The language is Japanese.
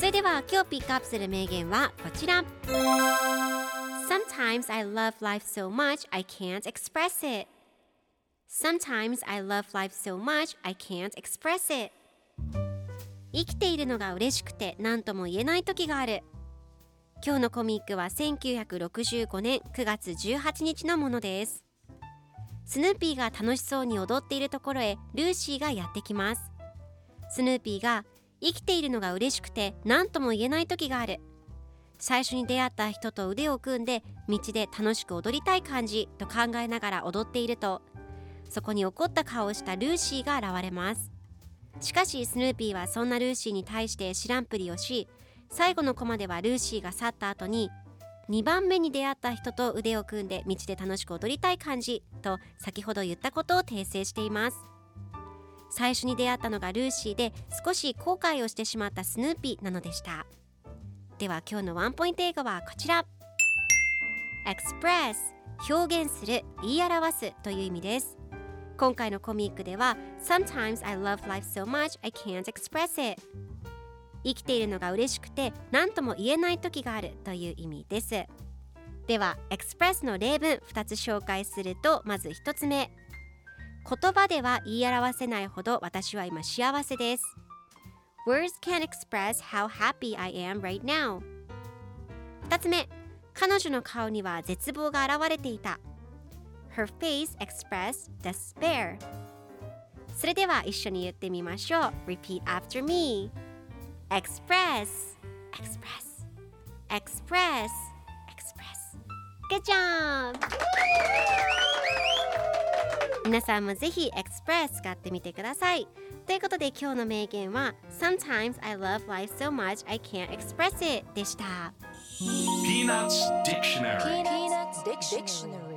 それでは今日ピックアップする名言はこちら。Sometimes I love life so much I can't express it. Sometimes I love life so much I can't express it. 生きているのが嬉しくて何とも言えない時がある。今日のコミックは1965年9月18日のものです。スヌーピーが楽しそうに踊っているところへルーシーがやってきます。スヌーピーが生きているのが嬉しくて何とも言えない時がある。最初に出会った人と腕を組んで道で楽しく踊りたい感じと考えながら踊っているとそこに怒った顔をしたルーシーが現れます。しかしスヌーピーはそんなルーシーに対して知らんぷりをし最後のコマではルーシーが去った後に2番目に出会った人と腕を組んで道で楽しく踊りたい感じと先ほど言ったことを訂正しています。最初に出会ったのがルーシーで少し後悔をしてしまったスヌーピーなのでした。では今日のワンポイント英語はこちら。Express 表現する言い表すという意味です。今回のコミックでは Sometimes I love life so much I can't express it 生きているのが嬉しくて何とも言えない時があるという意味です。では Express の例文2つ紹介するとまず1つ目。言葉では言い表せないほど私は今幸せです Words can't express how happy I am right now 2つ目彼女の顔には絶望が現れていた Her face expressed despair それでは一緒に言ってみましょう Repeat after me Express Express Express Express Good job! 皆さんもぜひ Express 使ってみてくださいということで今日の名言は Sometimes I love life so much I can't express it でした Peanuts Dictionary Peanuts Dictionary